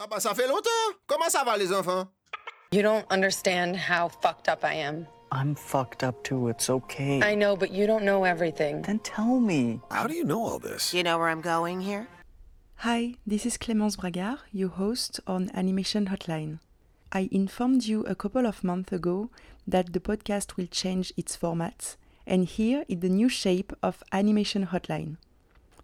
Ah bah ça fait longtemps. Comment ça va les enfants? You don't understand how fucked up I am. I'm fucked up too. It's okay. I know, but you don't know everything. Then tell me. How do you know all this? You know where I'm going here? Hi, this is Clémence Bragard, your host on Animation Hotline. I informed you a couple of months ago that the podcast will change its format, and here is the new shape of Animation Hotline.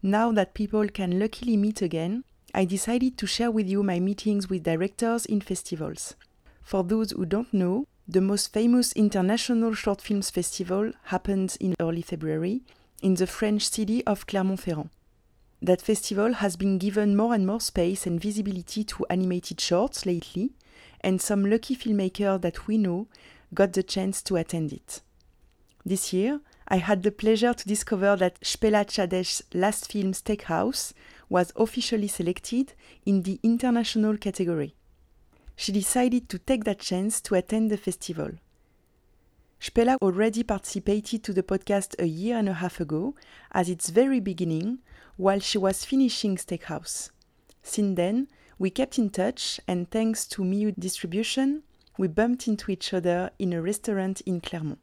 Now that people can luckily meet again, I decided to share with you my meetings with directors in festivals. For those who don't know, the most famous international short films festival happened in early February in the French city of Clermont-Ferrand. That festival has been given more and more space and visibility to animated shorts lately, and some lucky filmmakers that we know got the chance to attend it. This year, I had the pleasure to discover that Špela Čadež's last film Steakhouse was officially selected in the international category. She decided to take that chance to attend the festival. Špela already participated to the podcast a year and a half ago, at its very beginning, while she was finishing Steakhouse. Since then, we kept in touch, and thanks to Miyu Distribution, we bumped into each other in a restaurant in Clermont.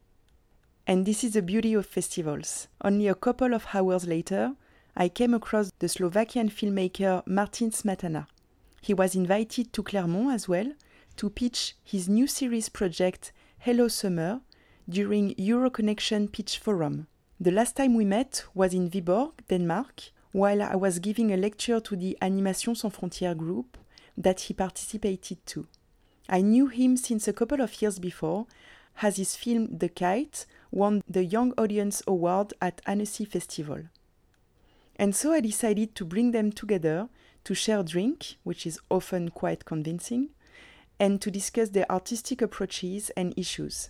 And this is the beauty of festivals. Only a couple of hours later, I came across the Slovakian filmmaker Martin Smatana. He was invited to Clermont as well to pitch his new series project Hello Summer during Euroconnection Pitch Forum. The last time we met was in Viborg, Denmark, while I was giving a lecture to the Animation Sans Frontières group that he participated to. I knew him since a couple of years before, as his film The Kite won the Young Audience Award at Annecy Festival. And so I decided to bring them together to share drink, which is often quite convincing, and to discuss their artistic approaches and issues.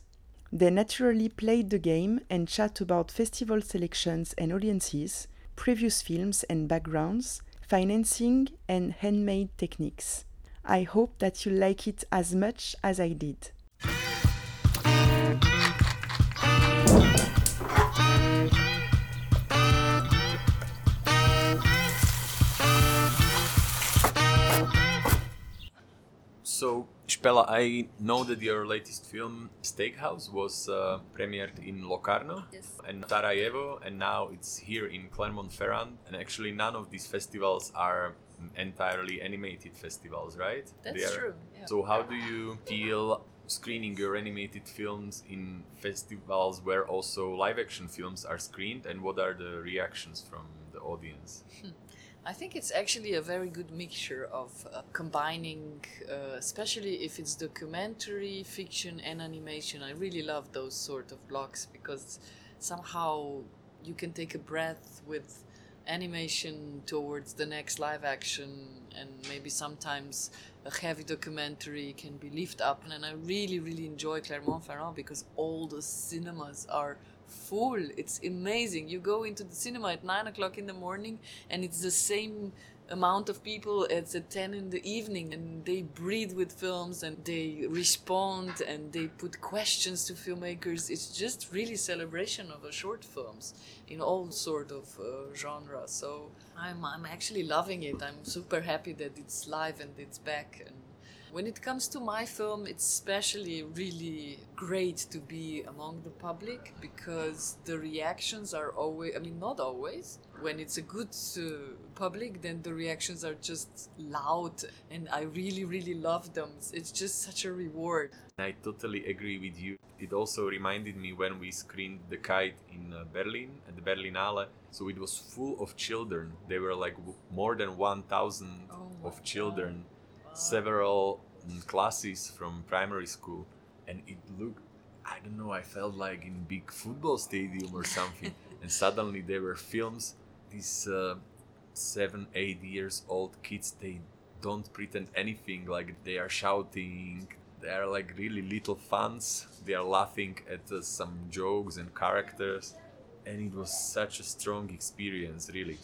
They naturally played the game and chat about festival selections and audiences, previous films and backgrounds, financing, and handmade techniques. I hope that you like it as much as I did. Spela, I know that your latest film, Steakhouse, was uh, premiered in Locarno Yes. and Sarajevo, and now it's here in Clermont-Ferrand. And actually, none of these festivals are entirely animated festivals, right? That's true, yeah. So, how do you feel screening your animated films in festivals where also live-action films are screened, and what are the reactions from the audience? I think it's actually a very good mixture of uh, combining, uh, especially if it's documentary, fiction, and animation. I really love those sort of blocks because somehow you can take a breath with animation towards the next live action, and maybe sometimes a heavy documentary can be lifted up. And I really, really enjoy Clermont-Ferrand because all the cinemas are full. It's amazing. You go into the cinema at nine o'clock in the morning, and it's the same amount of people as at 10 in the evening and they breathe with films and they respond and they put questions to filmmakers it's just really celebration of a short films in all sort of uh, genre so I'm, I'm actually loving it i'm super happy that it's live and it's back and when it comes to my film, it's especially really great to be among the public because the reactions are always, I mean, not always. When it's a good uh, public, then the reactions are just loud and I really, really love them. It's just such a reward. I totally agree with you. It also reminded me when we screened The Kite in uh, Berlin at the Berlinale. So it was full of children. There were like w- more than 1,000 Oh of children, several classes from primary school. And it looked, I don't know, I felt like in big football stadium or something. and suddenly there were films. These uh, seven, eight years old kids, they don't pretend anything like they are shouting they are like really little fans they are laughing at uh, some jokes and characters and it was such a strong experience really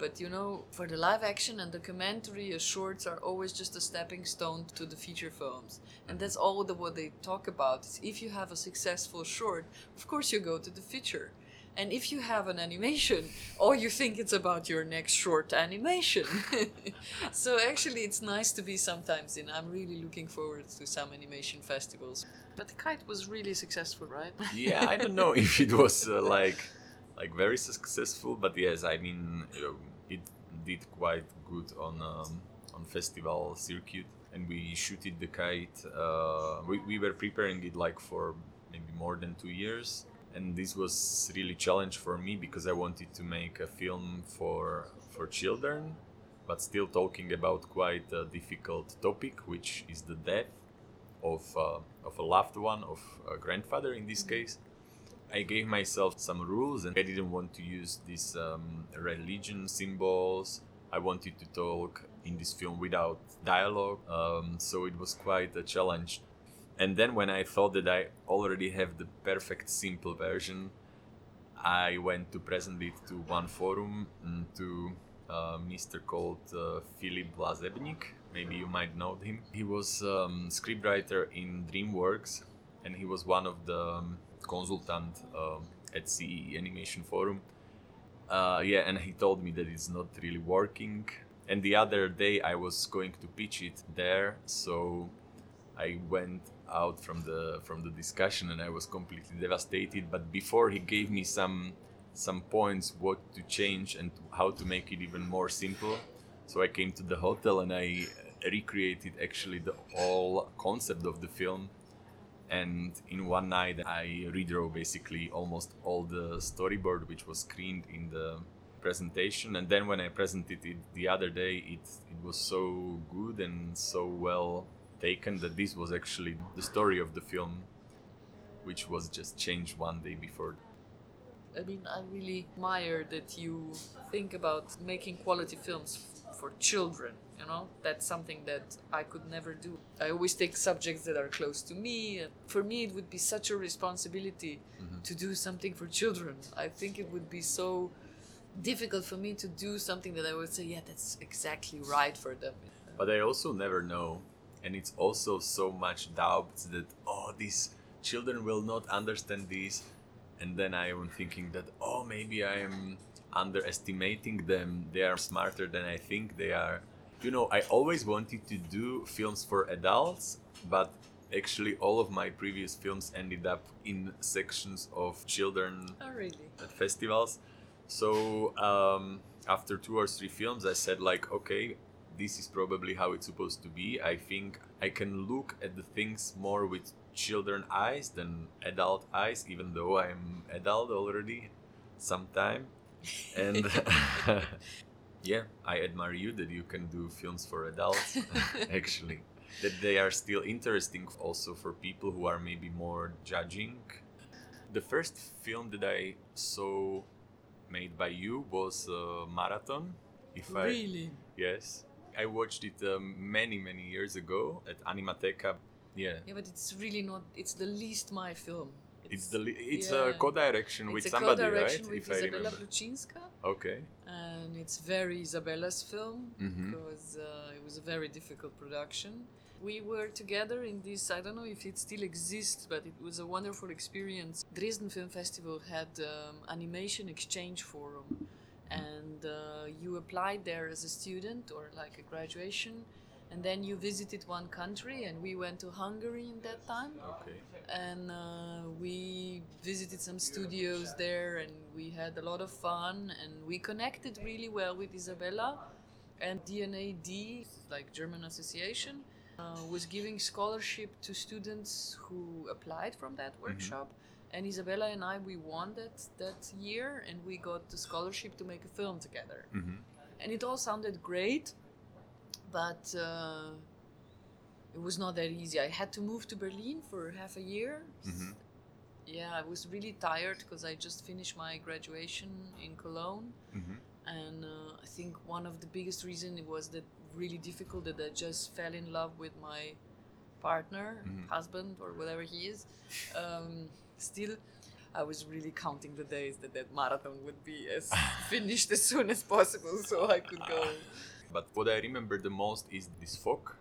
But you know, for the live action and documentary, shorts are always just a stepping stone to the feature films, and that's all the, what they talk about. Is if you have a successful short, of course you go to the feature, And if you have an animation, or you think it's about your next short animation, so actually it's nice to be sometimes in. I'm really looking forward to some animation festivals. But the kite was really successful, right? yeah, I don't know if it was uh, like like very successful, but yes, I mean it did quite good on um, on festival circuit, and we shooted the kite. Uh, we we were preparing it like for maybe more than two years, and this was really challenge for me because I wanted to make a film for for children, but still talking about quite a difficult topic, which is the death of uh, of a loved one, of a grandfather in this case. I gave myself some rules, and I didn't want to use these um, religion symbols. I wanted to talk in this film without dialogue, um, so it was quite a challenge. And then when I thought that I already have the perfect simple version, I went to present it to one forum mm, to uh, Mr. called uh, Philip LaZebnik. Maybe you might know him. He was um, scriptwriter in DreamWorks, and he was one of the um, consultant um at CEE Animation Forum. Uh, yeah, and he told me that it's not really working. And the other day I was going to pitch it there, so I went out from the from the discussion and I was completely devastated. But before he gave me some some points what to change and how to make it even more simple. So I came to the hotel and I recreated actually the whole concept of the film. And in one night, I redrew basically almost all the storyboard which was screened in the presentation. And then when I presented it the other day, it it was so good and so well taken that this was actually the story of the film, which was just changed one day before. I mean, I really admire that you think about making quality films for children. You know, that's something that I could never do. I always take subjects that are close to me. For me, it would be such a responsibility mm-hmm. to do something for children. I think it would be so difficult for me to do something that I would say, yeah, that's exactly right for them. But I also never know, and it's also so much doubts that oh, these children will not understand this, and then I am thinking that oh, maybe I am underestimating them. They are smarter than I think they are. You know, I always wanted to do films for adults, but actually all of my previous films ended up in sections of children Oh, really? at festivals. So um, after two or three films, I said like, okay, this is probably how it's supposed to be. I think I can look at the things more with children eyes than adult eyes, even though I'm adult already, sometime. And yeah, I admire you that you can do films for adults. actually, that they are still interesting also for people who are maybe more judging. The first film that I saw made by you was uh, Marathon. If I Really? yes, I watched it um, many many years ago at Animateka. Yeah, Yeah, but it's really not. It's the least my film. It's the li- it's yeah. a co-direction with a somebody, co-direction right? with if Izabela. Plucińska, Okay. and it's very Izabela's film Mhm. because uh, it was a very difficult production. We were together in this. I don't know if it still exists, but it was a wonderful experience. Dresden Film Festival had um, animation exchange forum, and uh, you applied there as a student or like a graduation, and then you visited one country, and we went to Hungary in that time. Okay. and uh, we visited some studios there and we had a lot of fun and we connected really well with izabela. And DAAD like german association uh, was giving scholarship to students who applied from that workshop. And izabela and i we won that that year and we got the scholarship to make a film together. Hmm and it all sounded great but uh, it was not that easy. I had to move to berlin for half a year. Mhm. yeah i was really tired because i just finished my graduation in cologne. Hmm and uh, i think one of the biggest reason it was that really difficult that i just fell in love with my partner Mhm. husband or whatever he is. Um, still i was really counting the days that that marathon would be as finished as soon as possible so i could go But what I remember the most is this fog,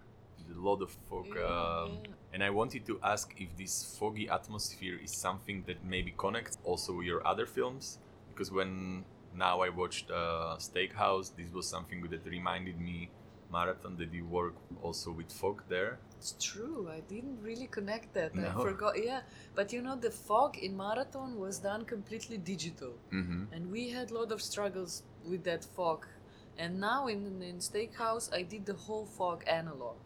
a lot of fog, Yeah, um, and I wanted to ask if this foggy atmosphere is something that maybe connects also your other films, because when now I watched uh, Steakhouse, this was something that reminded me marathon that you work also with fog there. It's true. I didn't really connect that. no. I forgot. Yeah, but you know, the fog in marathon was done completely digital, Mm-hmm. and we had a lot of struggles with that fog. And now in in Steakhouse, I did the whole fog analog,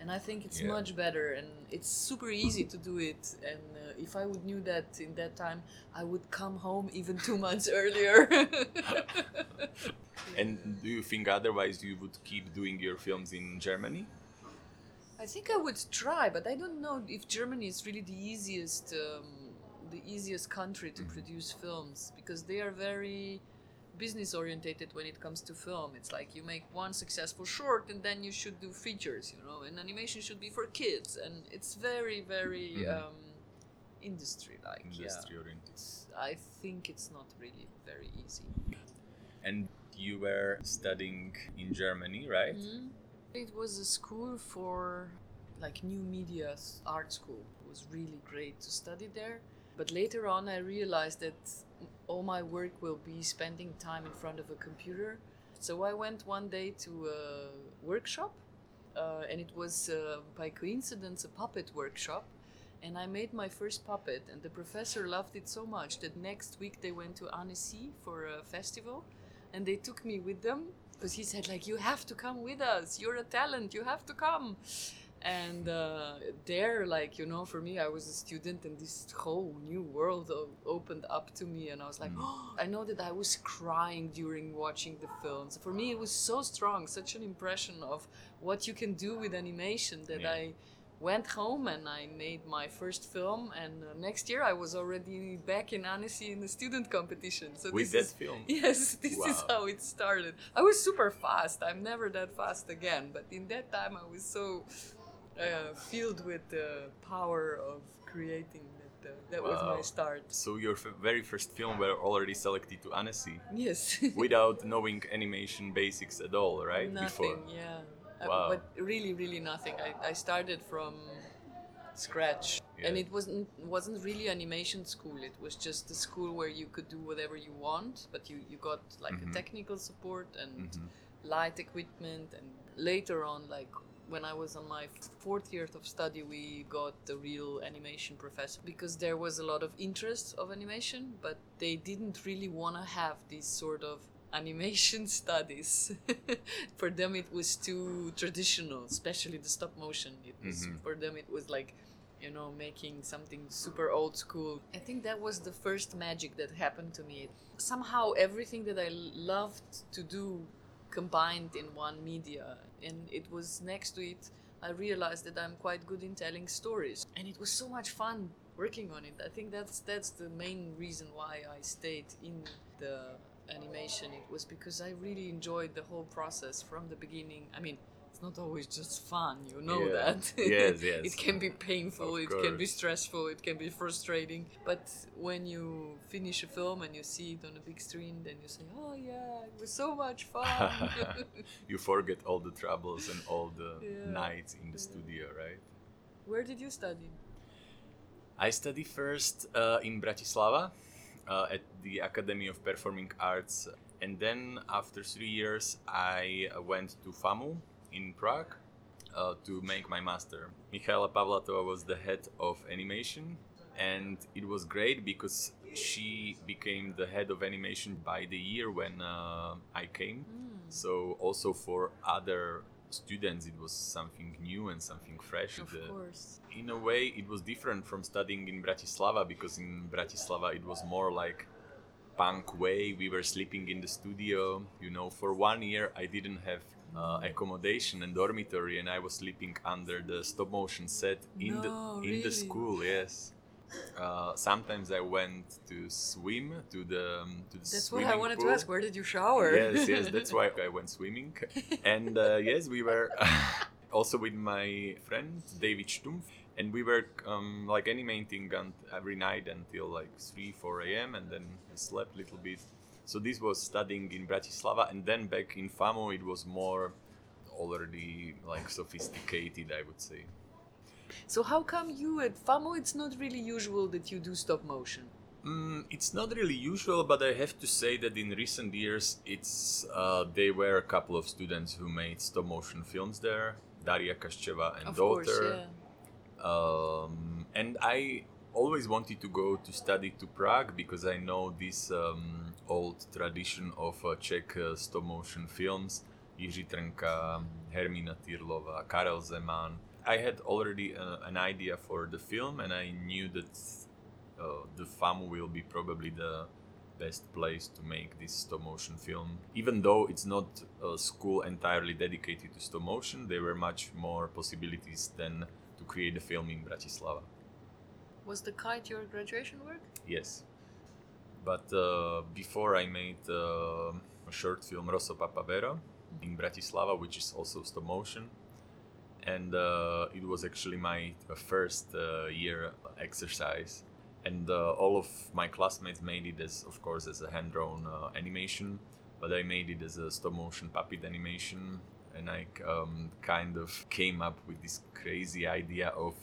and I think it's Yeah. much better and it's super easy to do it. And uh, if I would knew that in that time, I would come home even two months earlier. And do you think otherwise you would keep doing your films in Germany? I think I would try, but I don't know if Germany is really the easiest, um, the easiest country to produce films because they are very business orientated when it comes to film. It's like you make one successful short and then you should do features, you know, and animation should be for kids, and it's very, very Mhm. um, industry like. Industry oriented. It's, I think it's not really very easy. And you were studying in Germany, right? Mhm. It was a school for like new media art school. It was really great to study there. But later on, I realized that all my work will be spending time in front of a computer. So I went one day to a workshop, uh, and it was uh, by coincidence a puppet workshop. And I made my first puppet, and the professor loved it so much that next week they went to Annecy for a festival and they took me with them because he said like you have to come with us you're a talent you have to come and uh, there like you know for me i was a student and this whole new world opened up to me and i was like oh, i know that i was crying during watching the films for me it was so strong such an impression of what you can do with animation that Yeah. i went home and I made my first film. And uh, next year I was already back in Annecy in the student competition. So With this that is, film? Yes, this is how it started. I was super fast. I'm never that fast again. But in that time I was so uh, filled with the power of creating that. Uh, that was my start. So your f- very first film were already selected to Annecy Yes. without knowing animation basics at all, right? Nothing, Before. yeah. Uh, Wow. but really, really nothing. I, I started from scratch, and it wasn't wasn't really animation school. It was just a school where you could do whatever you want, but you you got like Mhm. a technical support and Mhm. light equipment. And later on, like when I was on my fourth year of study, we got the real animation professor because there was a lot of interest of animation, but they didn't really want to have these sort of animation studies. for them, it was too traditional, especially the stop motion. It was Mhm. for them, it was like you know, making something super old school. I think that was the first magic that happened to me. Somehow, everything that I loved to do combined in one media, and it was next to it. I realized that I'm quite good in telling stories, and it was so much fun working on it. I think that's that's the main reason why I stayed in the animation. It was because I really enjoyed the whole process from the beginning. I mean, not always just fun, you know Yeah. that. Yes, yes. it can be painful, Of it can be stressful, it can be frustrating. But when you finish a film and you see it on a big screen, then you say, "Oh yeah, it was so much fun." you forget all the troubles and all the Yeah. nights in the studio, right? Where did you study? I studied first uh, in Bratislava uh, at the Academy of Performing Arts, and then after three years, I uh, went to FAMU in Prague uh, to make my master. Michaela Pavlatova was the head of animation, and it was great because she became the head of animation by the year when uh, I came. So also for other students, it was something new and something fresh. Of The- course. in a way it was different from studying in Bratislava because in Bratislava it was more like punk way we were sleeping in the studio you know for one year I didn't have uh, accommodation and dormitory and I was sleeping under the stop motion set in No, the in the school yes uh, sometimes I went to swim to the um, to the That's what I wanted pool. to ask. Where did you shower? Yes, yes, that's why I went swimming. And uh, yes, we were also with my friend David Stumpf, and we were um, like animating every night until like 3, 4 a.m. and then I slept a little bit. So this was studying in Bratislava, and then back in FAMU it was more already like sophisticated, I would say. So how come you at FAMU? It's not really usual that you do stop motion. Mm, it's not really usual, but I have to say that in recent years, it's uh, there were a couple of students who made stop motion films there, Daria Kashcheeva and of daughter. course, yeah. um, and I always wanted to go to study to Prague because I know this um, old tradition of uh, Czech uh, stop motion films. Jiří Trnka, Hermina Tyrlova, Karel Zeman. I had already uh, an idea for the film, and I knew that uh, the FAMU will be probably the best place to make this stop motion film. Even though it's not a school entirely dedicated to stop motion, there were much more possibilities than to create a film in Bratislava. Was the kite your graduation work? Yes. But uh, before I made uh, a short film Rosso Papavero in Bratislava, which is also stop motion. And uh, it was actually my uh, first uh, year exercise. And uh, all of my classmates made it as, of course, as a hand drawn animation, but I made it as a stop motion puppet animation. And I um, kind of came up with this crazy idea of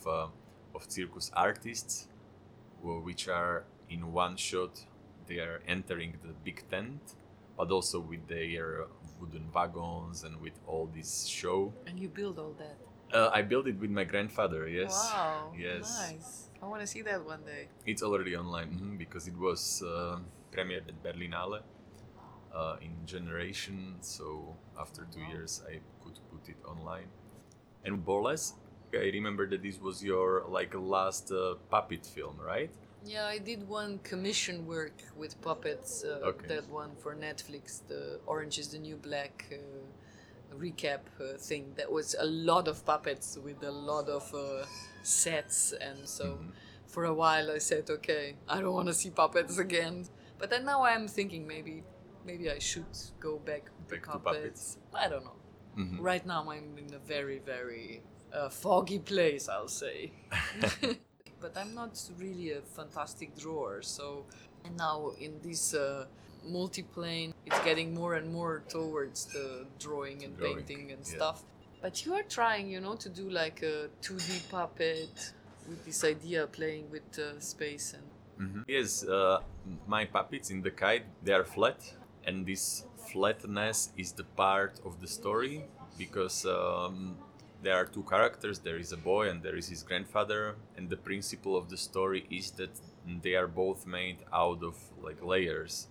of circus artists, which are in one shot they are entering the big tent, but also with their wooden wagons and with all this show. And you build all that. Uh, I built it with my grandfather. Yes. Wow. Yes. Nice. I want to see that one day. It's already online mhm, because it was uh, premiered at Berlinale uh, in Generation. So after two years, I could put it online. And Boles, I remember that this was your like last uh, puppet film, right? Yeah, I did one commission work with puppets. Uh, Okay. That one for Netflix, the Orange is the New Black uh, recap uh, thing. That was a lot of puppets with a lot of uh, sets, and so Mm-hmm. for a while I said, okay, I don't want to see puppets again. But then now I'm thinking maybe, maybe I should go back, Back to to puppets. I don't know. Mhm. Right now I'm in a very, very uh, foggy place, I'll say. but I'm not really a fantastic drawer, so and now in this uh, multiplane, it's getting more and more towards the drawing and Drawing, painting and yeah. stuff. But you are trying, you know, to do like a 2D puppet with this idea playing with uh, space and Mhm. Yes, uh, my puppets in the kite they are flat, and this flatness is the part of the story because um, there are two characters. There is a boy and there is his grandfather, and the principle of the story is that they are both made out of like layers.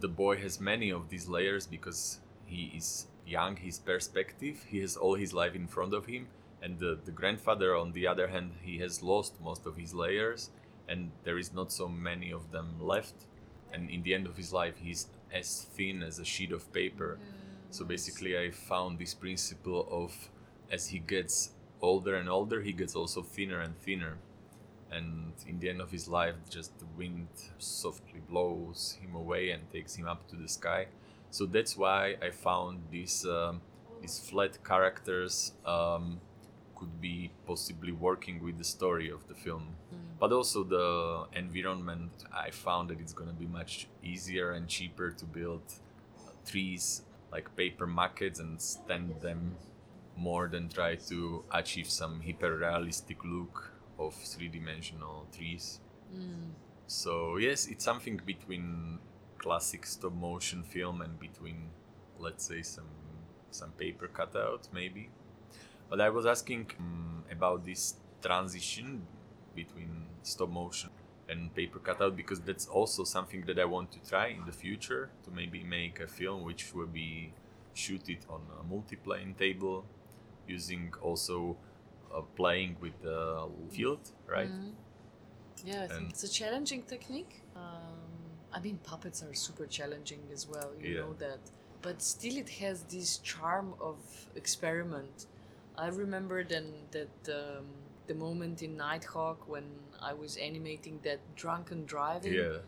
The boy has many of these layers because he is young, his perspective, he has all his life in front of him, and the, the grandfather, on the other hand, he has lost most of his layers, and there is not so many of them left. And in the end of his life, he's as thin as a sheet of paper. So basically, I found this principle of as he gets older and older, he gets also thinner and thinner. And in the end of his life, just the wind softly blows him away and takes him up to the sky. So that's why I found these um, these flat characters um, could be possibly working with the story of the film. But also the environment, I found that it's gonna be much easier and cheaper to build trees like paper maquettes and stand them more than try to achieve some hyper realistic look of three dimensional trees. So yes, it's something between classic stop motion film and between let's say some some paper cutout maybe. But I was asking um, about this transition between stop motion and paper cutout because that's also something that I want to try in the future to maybe make a film which will be shoot it on a multiplane table using also uh, playing with the field, right? Yeah, I think it's a challenging technique. Um, I mean, puppets are super challenging as well, you Yeah. know that. But still, it has this charm of experiment. I remember then that um, the moment in Nighthawk when I was animating that drunken driving, Yeah.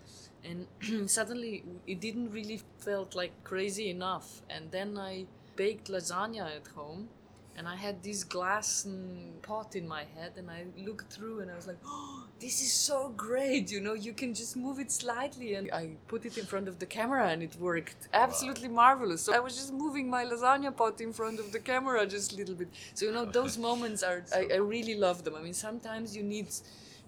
and suddenly it didn't really felt like crazy enough. And then I baked lasagna at home, and I had this glass pot in my head, and I looked through, and I was like, "Oh, this is so great! You know, you can just move it slightly." And I put it in front of the camera, and it worked absolutely marvelous. So I was just moving my lasagna pot in front of the camera just a little bit. So you know, those moments are I, I really love them. I mean, sometimes you need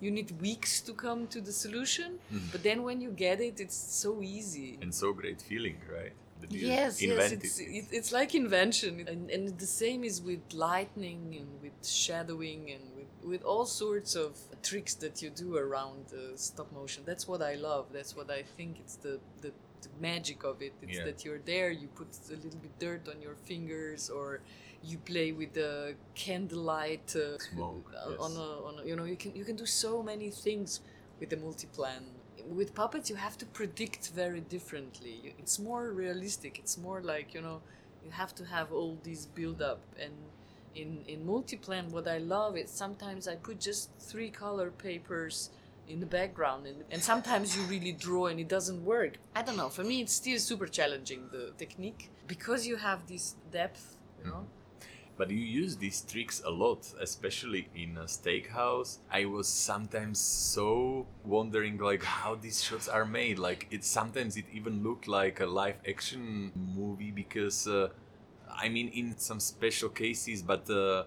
you need weeks to come to the solution. Mm-hmm. But then when you get it, it's so easy. And so great feeling, right? That you Yes, yes, it's, it. it, it's like invention, and, and the same is with lightning and with shadowing and with, with all sorts of tricks that you do around uh, stop motion. That's what I love. That's what I think it's the, the, the magic of it. It's Yeah. that you're there, you put a little bit dirt on your fingers, or you play with the candlelight uh, Smoke, uh, yes. on a, on a, you know you can you can do so many things with the multiplane with puppets you have to predict very differently. It's more realistic. It's more like you know you have to have all these build up. And in in multiplane what i love is sometimes i put just three color papers in the background and, and sometimes you really draw and it doesn't work. I don't know. For me it's still super challenging the technique because you have this depth you mm. know But you use these tricks a lot, especially in a steakhouse. I was sometimes so wondering like how these shots are made. Like it sometimes it even looked like a live action movie because uh, I mean in some special cases, but uh,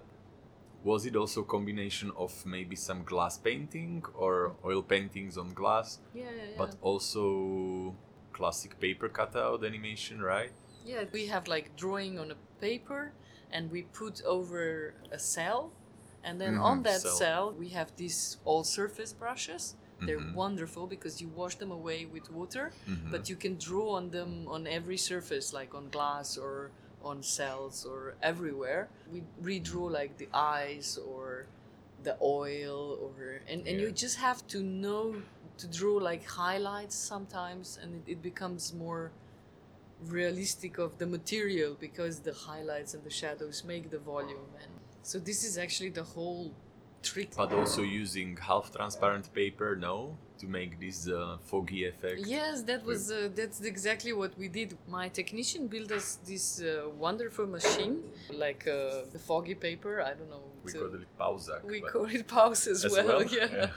was it also a combination of maybe some glass painting or oil paintings on glass, yeah yeah, yeah. but also classic paper cutout animation, right? Yeah, we have like drawing on a paper and we put over a cell. And then on Mhm, that cell. cell, we have these all surface brushes. They're Mhm. wonderful because you wash them away with water, Mhm. but you can draw on them on every surface, like on glass or on cells or everywhere. We redraw like the eyes or the oil or and, and you just have to know to draw like highlights sometimes and it, it becomes more realistic of the material because the highlights and the shadows make the volume and so this is actually the whole trick But also using half transparent paper, no, to make this uh, foggy effect. yes that was uh, that's exactly what we did my technician built us this uh, wonderful machine like uh, the foggy paper i don't know We call it pauzak. we call it pause as, As well, well? yeah. Yeah.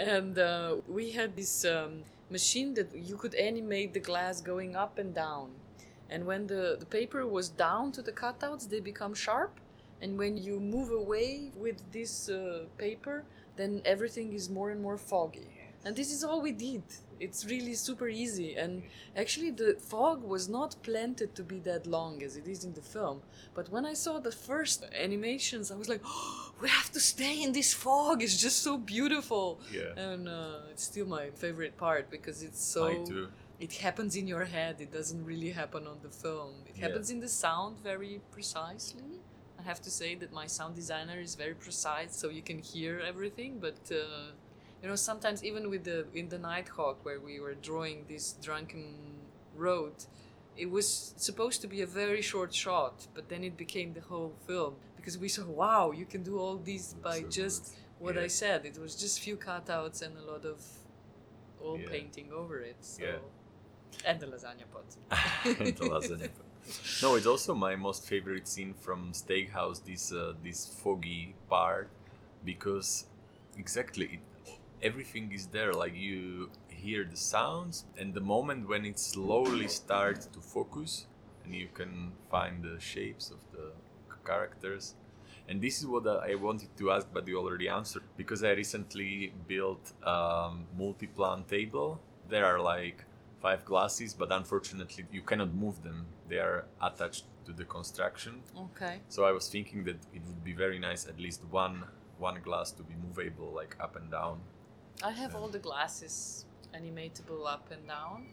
And uh, we had this um, machine that you could animate the glass going up and down. And when the, the paper was down to the cutouts, they become sharp. And when you move away with this uh, paper, then everything is more and more foggy. And this is all we did. It's really super easy. And actually, the fog was not planted to be that long as it is in the film. But when I saw the first animations, I was like, oh, we have to stay in this fog. It's just so beautiful. Yeah. And uh, it's still my favorite part because it's so. It happens in your head. It doesn't really happen on the film. It Yeah. happens in the sound very precisely. I have to say that my sound designer is very precise, so you can hear everything. But uh, you know, sometimes even with the in the Nighthawk where we were drawing this drunken road, it was supposed to be a very short shot, but then it became the whole film because we saw, wow, you can do all these by so just what I said. It was just few cutouts and a lot of oil Yeah. painting over it. So. Yeah. And the lasagna pot. And the lasagna. No, it's also my most favorite scene from Steakhouse. This uh, this foggy part, because exactly it, everything is there. Like you hear the sounds, and the moment when it slowly starts to focus, and you can find the shapes of the characters. And this is what I wanted to ask, but you already answered because I recently built a multi-plane table. There are like five glasses, but unfortunately you cannot move them. They are attached to the construction. Okay. So I was thinking that it would be very nice at least one one glass to be movable, like up and down. I have all the glasses animatable up and down,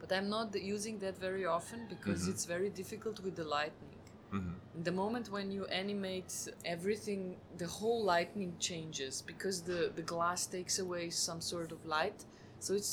but I'm not using that very often because Mhm. it's very difficult with the lightning. hmm The moment when you animate everything, the whole lightning changes because the, the glass takes away some sort of light. So it's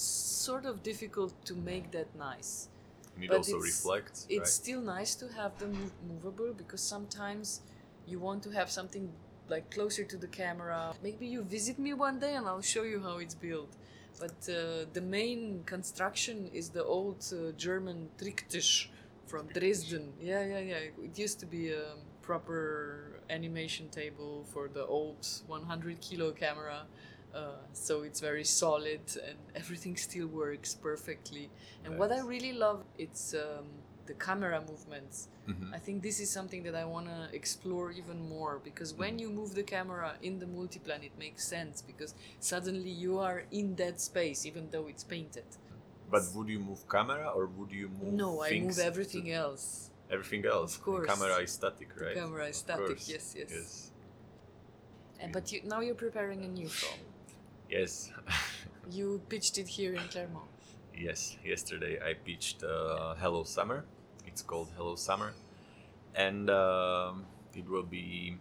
sort of difficult to make that nice. And it But also it's- reflects, It's right? still nice to have them movable because sometimes you want to have something like closer to the camera. Maybe you visit me one day and I'll show you how it's built. But uh, the main construction is the old uh, German Tricktisch from Dresden. Yeah, yeah, yeah. It used to be a proper animation table for the old 100 kilo camera. Uh, so it's very solid and everything still works perfectly. And what I really love it's um, the camera movements. Mhm. I think this is something that I want to explore even more because when Mm-hmm. you move the camera in the multiplane, it makes sense because suddenly you are in that space, even though it's painted. But would you move camera or would you move? No, I move everything else. Everything else. Of course. The camera is static, right? camera is Of static, course. yes, yes. Yes. And, but you, now you're preparing a new film. Yes. You pitched it here in Clermont. yes. Yesterday I pitched uh, Hello Summer. It's called Hello Summer, and um, it will be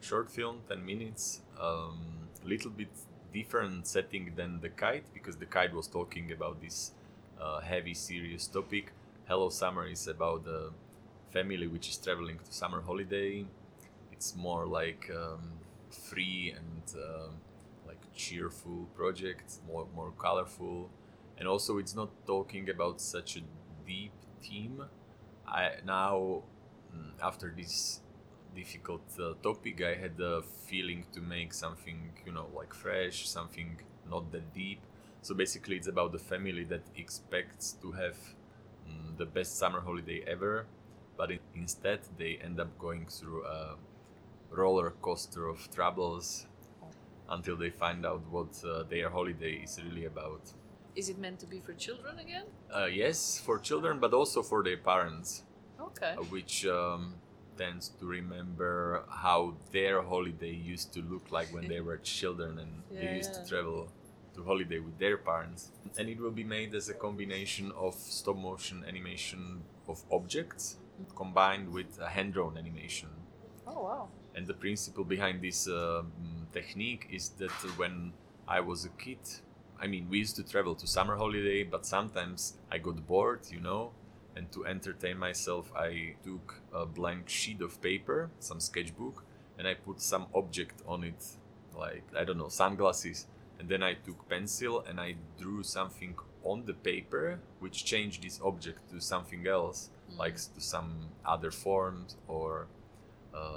short film, ten minutes. Um, little bit different setting than the kite because the kite was talking about this uh, heavy, serious topic. Hello Summer is about a family which is traveling to summer holiday. It's more like um, free and um, cheerful project, more more colorful, and also it's not talking about such a deep theme. I now mm, after this difficult uh, topic, I had the feeling to make something you know like fresh, something not that deep. So basically, it's about the family that expects to have mm, the best summer holiday ever, but instead they end up going through a roller coaster of troubles until they find out what uh, their holiday is really about. Is it meant to be for children again? Uh, yes, for children, but also for their parents, Okay. uh, which um, tends to remember how their holiday used to look like when they were children and they used yeah. to travel to holiday with their parents. And it will be made as a combination of stop motion animation of objects combined with a hand drawn animation. Oh wow. And the principle behind this um technique is that when I was a kid, I mean, we used to travel to summer holiday, but sometimes I got bored, you know, and to entertain myself, I took a blank sheet of paper, some sketchbook, and I put some object on it, like, I don't know, sunglasses. And then I took pencil and I drew something on the paper, which changed this object to something else, like to some other forms or uh,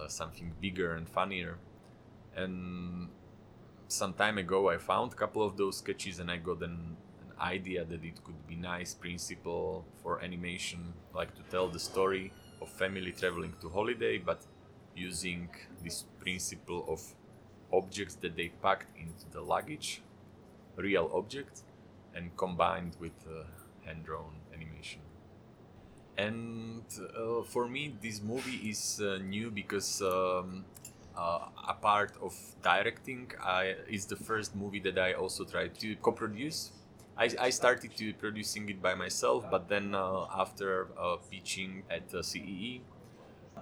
something bigger and funnier. And some time ago, I found a couple of those sketches, and I got an, an idea that it could be nice principle for animation, like to tell the story of family traveling to holiday, but using this principle of objects that they packed into the luggage, real objects, and combined with uh, hand-drawn animation. And uh, for me, this movie is uh, new because um, uh, a part of directing, I, is the first movie that I also tried to co-produce. I, I started to producing it by myself, but then uh, after uh, pitching at uh, CEE,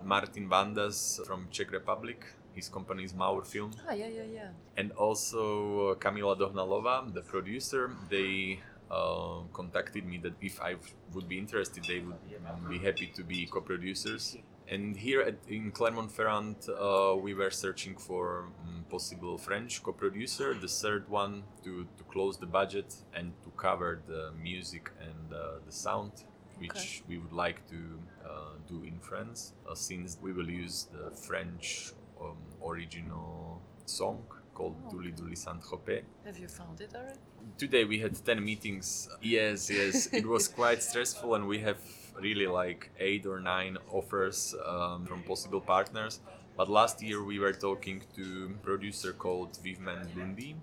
Martin Vandas from Czech Republic, his company is Maur Film, Ah yeah yeah yeah. and also uh, Kamila Dohnalova, the producer, they uh, contacted me that if I would be interested, they would be happy to be co-producers. And here at, in Clermont-Ferrand, uh, we were searching for um, possible French co-producer, the third one to, to close the budget and to cover the music and uh, the sound, which Okay. we would like to uh, do in France, uh, since we will use the French um, original song called Douliou Douliou Saint-Tropez. Have you found it already? Today we had 10 meetings. Yes, yes, it was quite stressful, and we have really like eight or nine offers um, from possible partners. But last year we were talking to a producer called Vivement Lundi,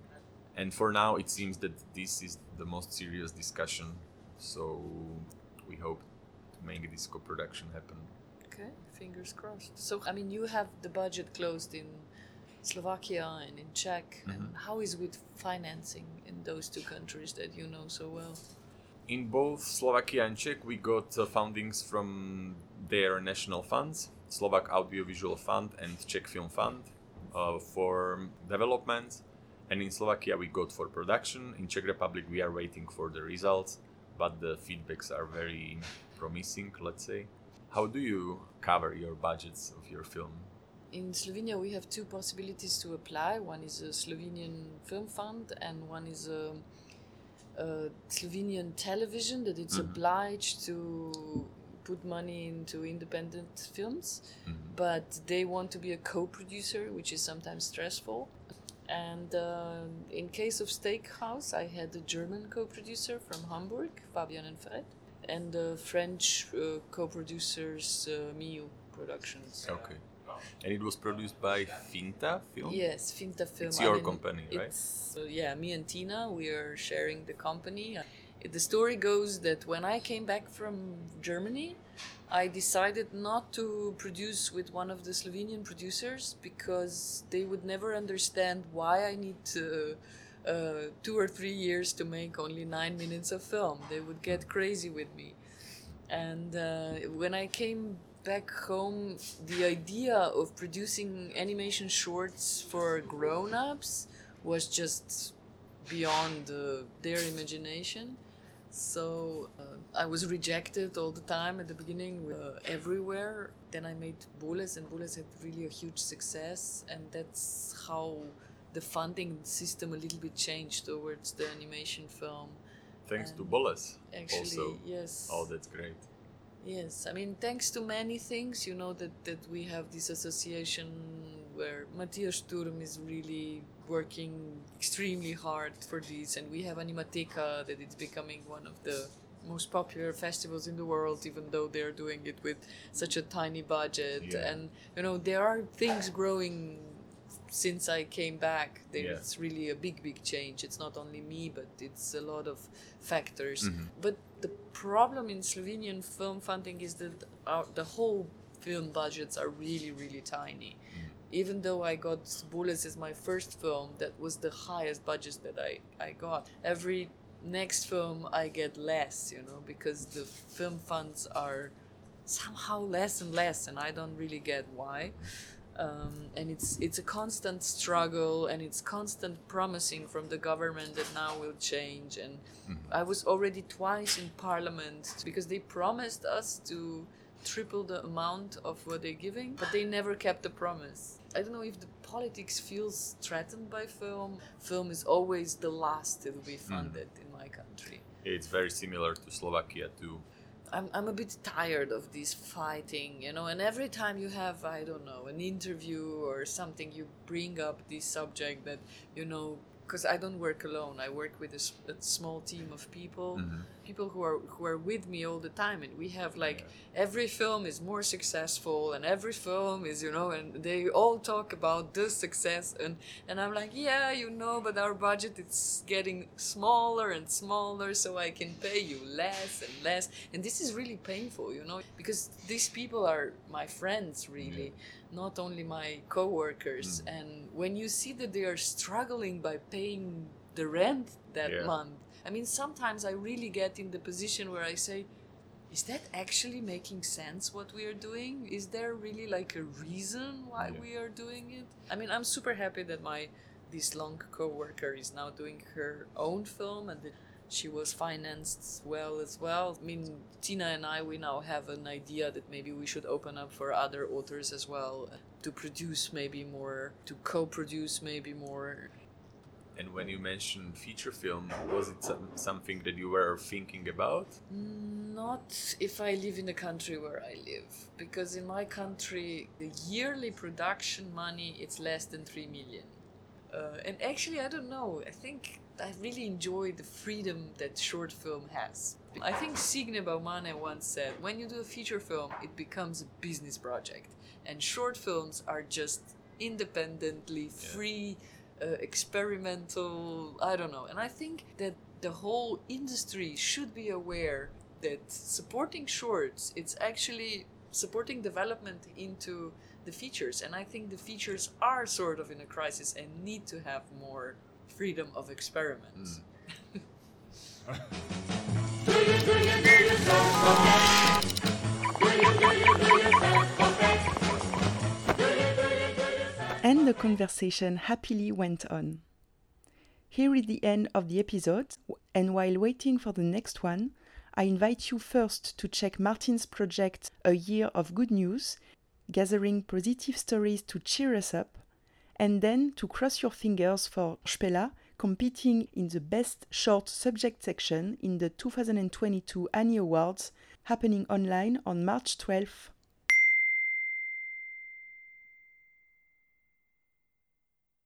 and for now it seems that this is the most serious discussion. So we hope to make this co-production happen. Okay, fingers crossed. So I mean, you have the budget closed in Slovakia and in Czech. And Mm-hmm. how is with financing in those two countries that you know so well? In both Slovakia and Czech, we got uh, fundings from their national funds, Slovak Audiovisual Fund and Czech Film Fund, uh, for development. And in Slovakia, we got for production. In Czech Republic, we are waiting for the results, but the feedbacks are very promising, let's say. How do you cover your budgets of your film? In Slovenia, we have two possibilities to apply. One is a Slovenian film fund, and one is a, a Slovenian television that it's obliged to put money into independent films, but they want to be a co-producer, which is sometimes stressful. And uh, in case of Steakhouse, I had a German co-producer from Hamburg, Fabian and Fred, and the French uh, co-producers uh, Miyu Productions. Okay. And it was produced by Finta Film? Yes, Finta Film. It's your company, right? So uh, yeah, me and Tina, we are sharing the company. Uh, The story goes that when I came back from Germany, I decided not to produce with one of the Slovenian producers because they would never understand why I need to, uh, two or three years to make only nine minutes of film. They would get crazy with me. And uh, when I came back home, the idea of producing animation shorts for grown ups was just beyond uh, their imagination. So uh, I was rejected all the time at the beginning, uh, everywhere. Then I made Boles, and Boles had really a huge success, and that's how the funding system a little bit changed towards the animation film. Thanks to And Boles. Actually, also. yes. Oh, that's great. Yes, I mean, thanks to many things, you know, that, that we have this association where Matthias Sturm is really working extremely hard for this, and we have Animateka that it's becoming one of the most popular festivals in the world, even though they're doing it with such a tiny budget. Yeah. And, you know, there are things growing since I came back. There's really a big, big change. It's not only me, but it's a lot of factors. Mm-hmm. But the problem in Slovenian film funding is that our, the whole film budgets are really, really tiny. Mm. Even though I got Boles as my first film, that was the highest budget that I, I got. Every next film I get less, you know, because the film funds are somehow less and less, and I don't really get why. Mm. Um, and it's it's a constant struggle, and it's constant promising from the government that now will change. And I was already twice in Parliament because they promised us to triple the amount of what they're giving, but they never kept the promise. I don't know if the politics feels threatened by film. Film is always the last to be funded in my country. It's very similar to Slovakia too. I'm, I'm a bit tired of this fighting, you know, and every time you have, I don't know, an interview or something, you bring up this subject that, you know, because I don't work alone. I work with a small team of people, mm-hmm. People who are who are with me all the time, and we have like every film is more successful, and every film is you know, and they all talk about the success, and and I'm like, yeah, you know, but our budget it's getting smaller and smaller, so I can pay you less and less, and this is really painful, you know, because these people are my friends really not only my coworkers. Mm. And when you see that they are struggling by paying the rent that Yeah. month i mean sometimes i really get in the position where i say is that actually making sense what we are doing is there really like a reason why Yeah. we are doing it i mean i'm super happy that my this long coworker is now doing her own film and that she was financed well as well. I mean, Tina and I, we now have an idea that maybe we should open up for other authors as well to produce maybe more, to co produce maybe more. And when you mentioned feature film, was it some, something that you were thinking about? Not if I live in the country where I live, because in my country, the yearly production money it's less than three million. Uh, and actually, I don't know. I think I really enjoy the freedom that short film has. I think Signe Baumane once said, when you do a feature film, it becomes a business project, and short films are just independently free, uh, experimental. I don't know. And I think that the whole industry should be aware that supporting shorts, it's actually supporting development into the features. And I think the features are sort of in a crisis and need to have more freedom of experiment. And the conversation happily went on. Here is the end of the episode, and while waiting for the next one, I invite you first to check Martin's project A Year of Good News, gathering positive stories to cheer us up, and then to cross your fingers for Špela competing in the Best Short Subject section in the 2022 Annie Awards happening online on March 12th